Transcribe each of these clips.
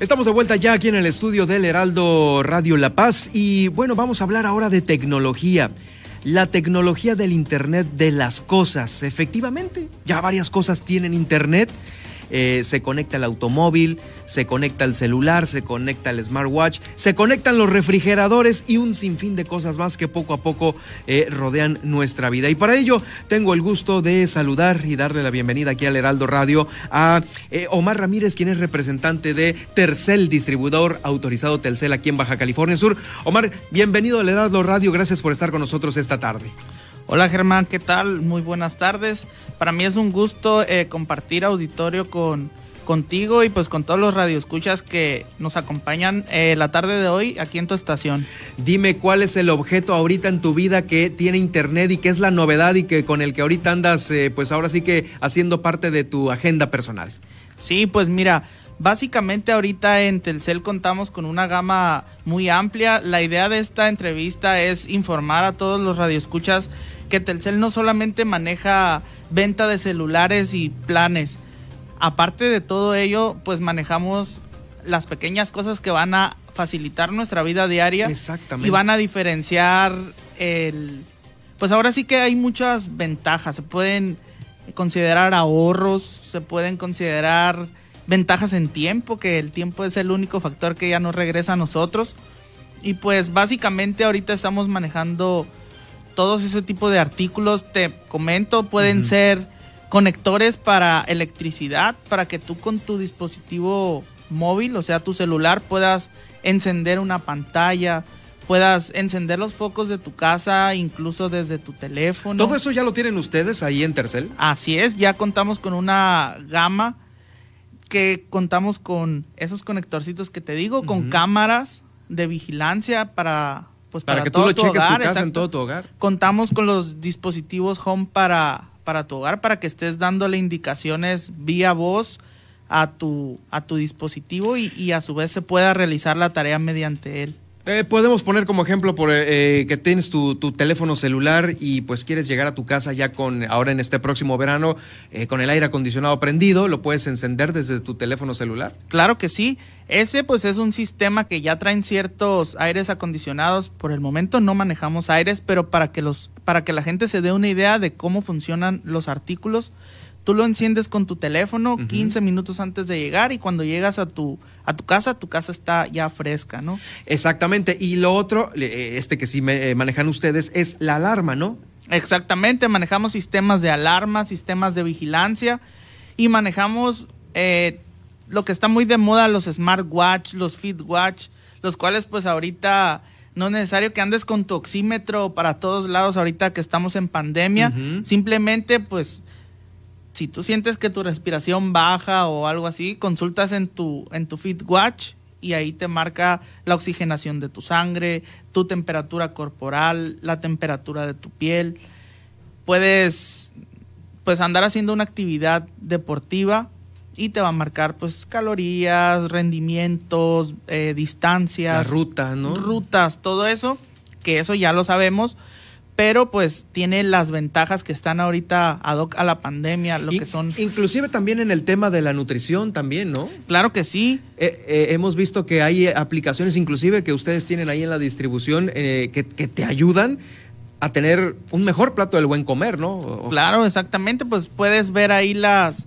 Estamos de vuelta ya aquí en el estudio del Heraldo Radio La Paz y bueno, vamos a hablar ahora de tecnología. La tecnología del Internet de las cosas. Efectivamente, ya varias cosas tienen Internet eh, se conecta el automóvil, se conecta el celular, se conecta el smartwatch, se conectan los refrigeradores y un sinfín de cosas más que poco a poco eh, rodean nuestra vida. Y para ello tengo el gusto de saludar y darle la bienvenida aquí al Heraldo Radio a eh, Omar Ramírez, quien es representante de Tercel, distribuidor autorizado Telcel aquí en Baja California Sur. Omar, bienvenido al Heraldo Radio, gracias por estar con nosotros esta tarde. Hola Germán, ¿qué tal? Muy buenas tardes. Para mí es un gusto eh, compartir auditorio con contigo y pues con todos los radioescuchas que nos acompañan eh, la tarde de hoy aquí en tu estación. Dime cuál es el objeto ahorita en tu vida que tiene internet y qué es la novedad y que con el que ahorita andas eh, pues ahora sí que haciendo parte de tu agenda personal. Sí, pues mira, Básicamente ahorita en Telcel contamos con una gama muy amplia. La idea de esta entrevista es informar a todos los radioescuchas que Telcel no solamente maneja venta de celulares y planes. Aparte de todo ello, pues manejamos las pequeñas cosas que van a facilitar nuestra vida diaria Exactamente. y van a diferenciar el pues ahora sí que hay muchas ventajas, se pueden considerar ahorros, se pueden considerar ventajas en tiempo, que el tiempo es el único factor que ya no regresa a nosotros. Y pues básicamente ahorita estamos manejando todos ese tipo de artículos, te comento, pueden ser conectores para electricidad, para que tú con tu dispositivo móvil, o sea, tu celular, puedas encender una pantalla, puedas encender los focos de tu casa, incluso desde tu teléfono. ¿Todo eso ya lo tienen ustedes ahí en Tercel? Así es, ya contamos con una gama que contamos con esos conectorcitos que te digo, con cámaras de vigilancia para pues para, que tú lo cheques tu casa en todo tu hogar. Contamos con los dispositivos home para para tu hogar para que estés dándole indicaciones vía voz a tu a tu dispositivo y, y a su vez se pueda realizar la tarea mediante él. Eh, podemos poner como ejemplo por eh, eh, que tienes tu, teléfono celular y pues quieres llegar a tu casa ya con, ahora en este próximo verano, con el aire acondicionado prendido, ¿lo puedes encender desde tu teléfono celular? Claro que sí. Ese pues es un sistema que ya traen ciertos aires acondicionados. Por el momento no manejamos aires, pero para que los, para que la gente se dé una idea de cómo funcionan los artículos, Tú lo enciendes con tu teléfono 15 minutos antes de llegar y cuando llegas a tu, a tu casa, tu casa está ya fresca, ¿no? Exactamente. Y lo otro, eh, este que sí eh, manejan ustedes, es la alarma, ¿no? Exactamente, manejamos sistemas de alarma, sistemas de vigilancia y manejamos eh, lo que está muy de moda, los smartwatch, los fitwatch, los cuales pues ahorita no es necesario que andes con tu oxímetro para todos lados ahorita que estamos en pandemia, simplemente pues si tú sientes que tu respiración baja o algo así, consultas en tu, en tu FitWatch y ahí te marca la oxigenación de tu sangre, tu temperatura corporal, la temperatura de tu piel. Puedes pues andar haciendo una actividad deportiva y te va a marcar pues calorías, rendimientos, eh, distancias, la ruta, ¿no? Rutas, todo eso, que eso ya lo sabemos, pero pues tiene las ventajas que están ahorita ad hoc a la pandemia, lo que son... Inclusive también en el tema de la nutrición también, ¿no? Claro que sí. Eh, eh, hemos visto que hay aplicaciones inclusive que ustedes tienen ahí en la distribución eh, que, te ayudan a tener un mejor plato del buen comer, ¿no? Claro, exactamente, pues puedes ver ahí las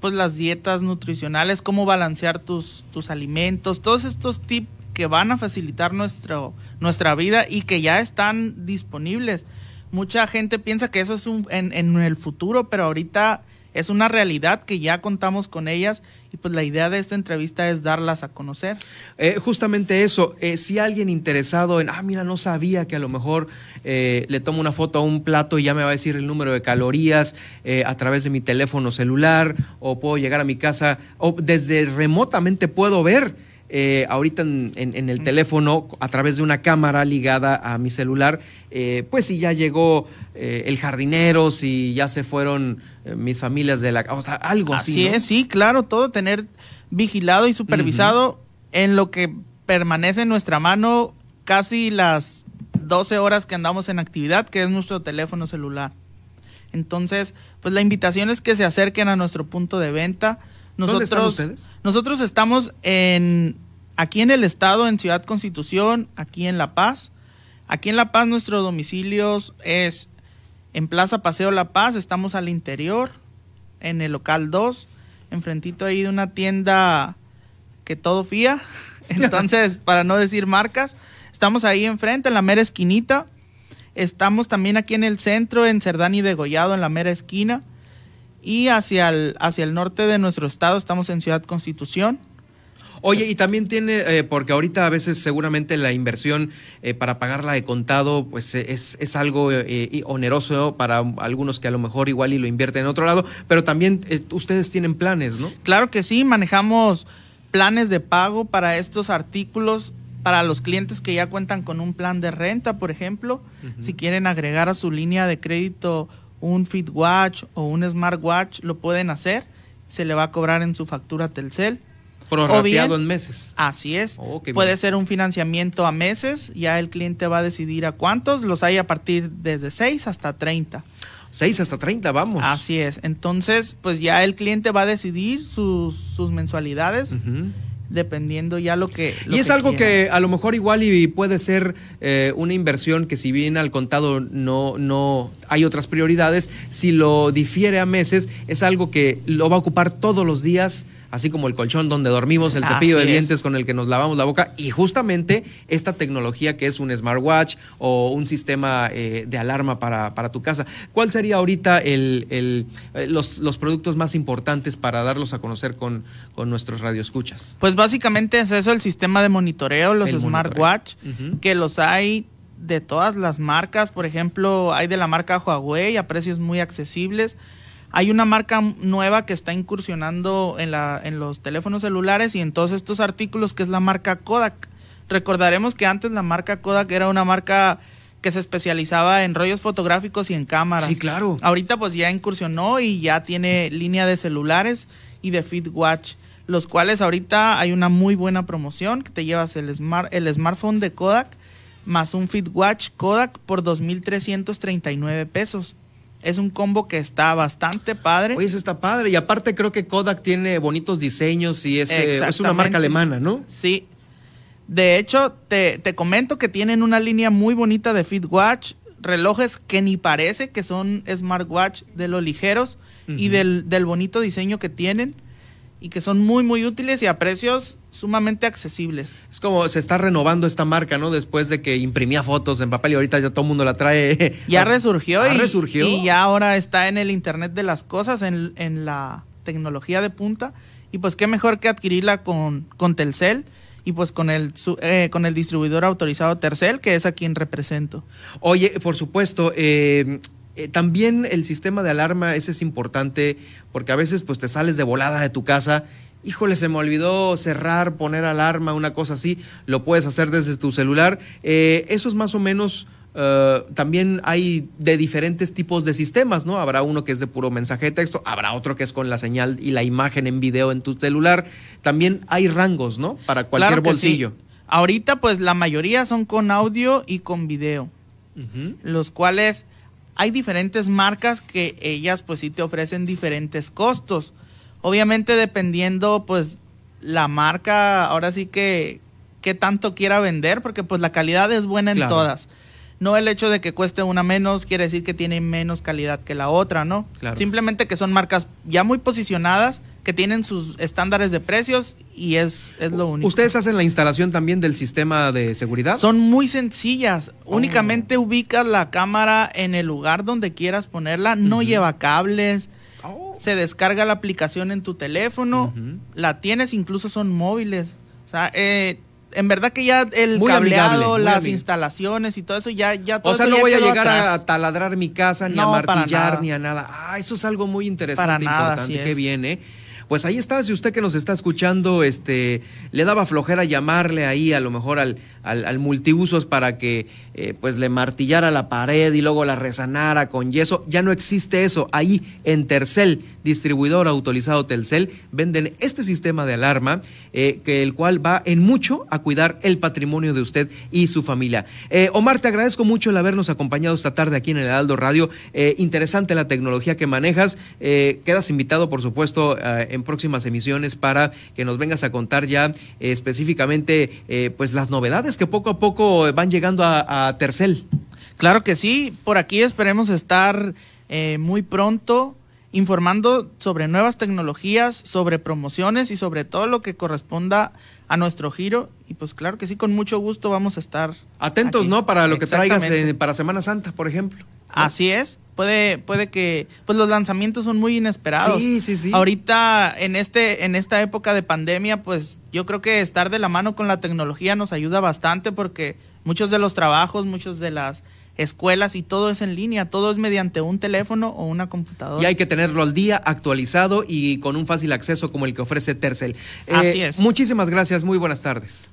pues las dietas nutricionales, cómo balancear tus, tus alimentos, todos estos tips que van a facilitar nuestra vida y que ya están disponibles. Mucha gente piensa que eso es un, en, en el futuro, pero ahorita es una realidad que ya contamos con ellas y pues la idea de esta entrevista es darlas a conocer. Eh, justamente eso, eh, si alguien interesado en, ah, mira, no sabía que a lo mejor eh, le tomo una foto a un plato y ya me va a decir el número de calorías a través de mi teléfono celular o puedo llegar a mi casa o desde remotamente puedo ver eh, ahorita en, el teléfono a través de una cámara ligada a mi celular, eh, pues si ya llegó eh, el jardinero, si ya se fueron mis familias de la o sea, algo así. Así es, sí, claro, todo tener vigilado y supervisado en lo que permanece en nuestra mano casi las 12 horas que andamos en actividad, que es nuestro teléfono celular. Entonces, pues la invitación es que se acerquen a nuestro punto de venta Nosotros, ¿Dónde están ustedes? Nosotros estamos en aquí en el estado, en Ciudad Constitución, aquí en La Paz. Aquí en La Paz nuestro domicilio es en Plaza Paseo La Paz, estamos al interior, en el local 2, enfrentito ahí de una tienda que todo fía. Entonces, para no decir marcas, estamos ahí enfrente, en la mera esquinita. Estamos también aquí en el centro, en Cerdán y Degollado, en la mera esquina. Y hacia el, hacia el norte de nuestro estado estamos en Ciudad Constitución. Oye, y también tiene, eh, porque ahorita a veces seguramente la inversión eh, para pagarla de contado, pues eh, es, es algo eh, oneroso para algunos que a lo mejor igual y lo invierten en otro lado, pero también eh, ustedes tienen planes, ¿no? Claro que sí, manejamos planes de pago para estos artículos para los clientes que ya cuentan con un plan de renta, por ejemplo, si quieren agregar a su línea de crédito un FitWatch o un Smartwatch, lo pueden hacer. Se le va a cobrar en su factura Telcel. Prorrateado en meses. Así es. Oh, Puede bien. ser un financiamiento a meses, ya el cliente va a decidir a cuántos, los hay a partir desde 6 hasta 30. 6 hasta 30, vamos. Así es. Entonces, pues ya el cliente va a decidir sus, sus mensualidades, dependiendo ya lo que... lo Y es que algo quiera. que a lo mejor igual y puede ser eh, una inversión que si bien al contado no, no hay otras prioridades, si lo difiere a meses, es algo que lo va a ocupar todos los días, así como el colchón donde dormimos, el cepillo Así de es. dientes con el que nos lavamos la boca, y justamente esta tecnología que es un smartwatch o un sistema eh, de alarma para, para tu casa. ¿Cuál sería ahorita el, el, eh, los, los productos más importantes para darlos a conocer con, con nuestros radioescuchas? Pues básicamente es eso, el sistema de monitoreo, los smartwatch, que los hay de todas las marcas. Por ejemplo, hay de la marca Huawei a precios muy accesibles. Hay una marca nueva que está incursionando en, la, en los teléfonos celulares y en todos estos artículos, que es la marca Kodak. Recordaremos que antes la marca Kodak era una marca que se especializaba en rollos fotográficos y en cámaras. Sí, claro. Ahorita pues ya incursionó y ya tiene línea de celulares y de FitWatch, los cuales ahorita hay una muy buena promoción que te llevas el, smart, el smartphone de Kodak más un FitWatch Kodak por 2.339 pesos. Es un combo que está bastante padre. Oye, eso está padre. Y aparte creo que Kodak tiene bonitos diseños y es, eh, es una marca alemana, ¿no? Sí. De hecho, te, te comento que tienen una línea muy bonita de FitWatch, relojes que ni parece que son smartwatch de los ligeros y del, del bonito diseño que tienen y que son muy muy útiles y a precios sumamente accesibles. Es como se está renovando esta marca, ¿no? Después de que imprimía fotos en papel y ahorita ya todo el mundo la trae. Ya resurgió, Ah, y, resurgió. y ya ahora está en el Internet de las Cosas, en, en la tecnología de punta. Y pues qué mejor que adquirirla con, con Telcel y pues con el, su- eh, con el distribuidor autorizado Tercel, que es a quien represento. Oye, por supuesto, eh, eh, también el sistema de alarma, ese es importante, porque a veces pues te sales de volada de tu casa. Híjole, se me olvidó cerrar, poner alarma, una cosa así. Lo puedes hacer desde tu celular. Eh, eso es más o menos. eh, también hay de diferentes tipos de sistemas, ¿no? Habrá uno que es de puro mensaje de texto, habrá otro que es con la señal y la imagen en video en tu celular. También hay rangos, ¿no? Para cualquier Claro que sí. bolsillo. Ahorita pues la mayoría son con audio y con video, los cuales hay diferentes marcas que ellas pues sí te ofrecen diferentes costos. Obviamente dependiendo pues la marca, ahora sí que qué tanto quiera vender, porque pues la calidad es buena en Claro. todas. No el hecho de que cueste una menos quiere decir que tiene menos calidad que la otra, ¿no? Claro. Simplemente que son marcas ya muy posicionadas, que tienen sus estándares de precios y es, es lo único. ¿Ustedes hacen la instalación también del sistema de seguridad? Son muy sencillas. Oh. Únicamente ubicas la cámara en el lugar donde quieras ponerla. No lleva cables. Oh. Se descarga la aplicación en tu teléfono. La tienes, incluso son móviles. O sea, eh, en verdad que ya el Muy cableado, amigable, las amigable. instalaciones y todo eso ya, ya todo O sea, no voy a llegar a taladrar mi casa, ni No, a martillar, ni a nada. Ah, eso es algo muy interesante, Para nada, importante. es. bien, ¿eh? Pues ahí está, si usted que nos está escuchando, este, le daba flojera llamarle ahí a lo mejor al, al, multiusos para que eh, pues le martillara la pared y luego la resanara con yeso. Ya no existe eso. Ahí en Tercel, distribuidor autorizado Telcel, venden este sistema de alarma, eh, que el cual va en mucho a cuidar el patrimonio de usted y su familia. Eh, Omar, te agradezco mucho el habernos acompañado esta tarde aquí en el Heraldo Radio. interesante la tecnología que manejas. quedas invitado, por supuesto, en próximas emisiones para que nos vengas a contar ya específicamente pues las novedades que poco a poco van llegando a, Tercel. Claro que sí, por aquí esperemos estar eh, muy pronto informando sobre nuevas tecnologías, sobre promociones y sobre todo lo que corresponda a nuestro giro. Y pues claro que sí, con mucho gusto vamos a estar. Atentos, ¿no? Para lo que traigas para Semana Santa, por ejemplo. Así es. Puede, puede que, pues los lanzamientos son muy inesperados. Sí, sí, sí. Ahorita, en este, en esta época de pandemia, pues yo creo que estar de la mano con la tecnología nos ayuda bastante porque muchos de los trabajos, muchos de las escuelas y todo es en línea, todo es mediante un teléfono o una computadora. Y hay que tenerlo al día, actualizado y con un fácil acceso como el que ofrece Tercel. Así eh, es. Muchísimas gracias, muy buenas tardes.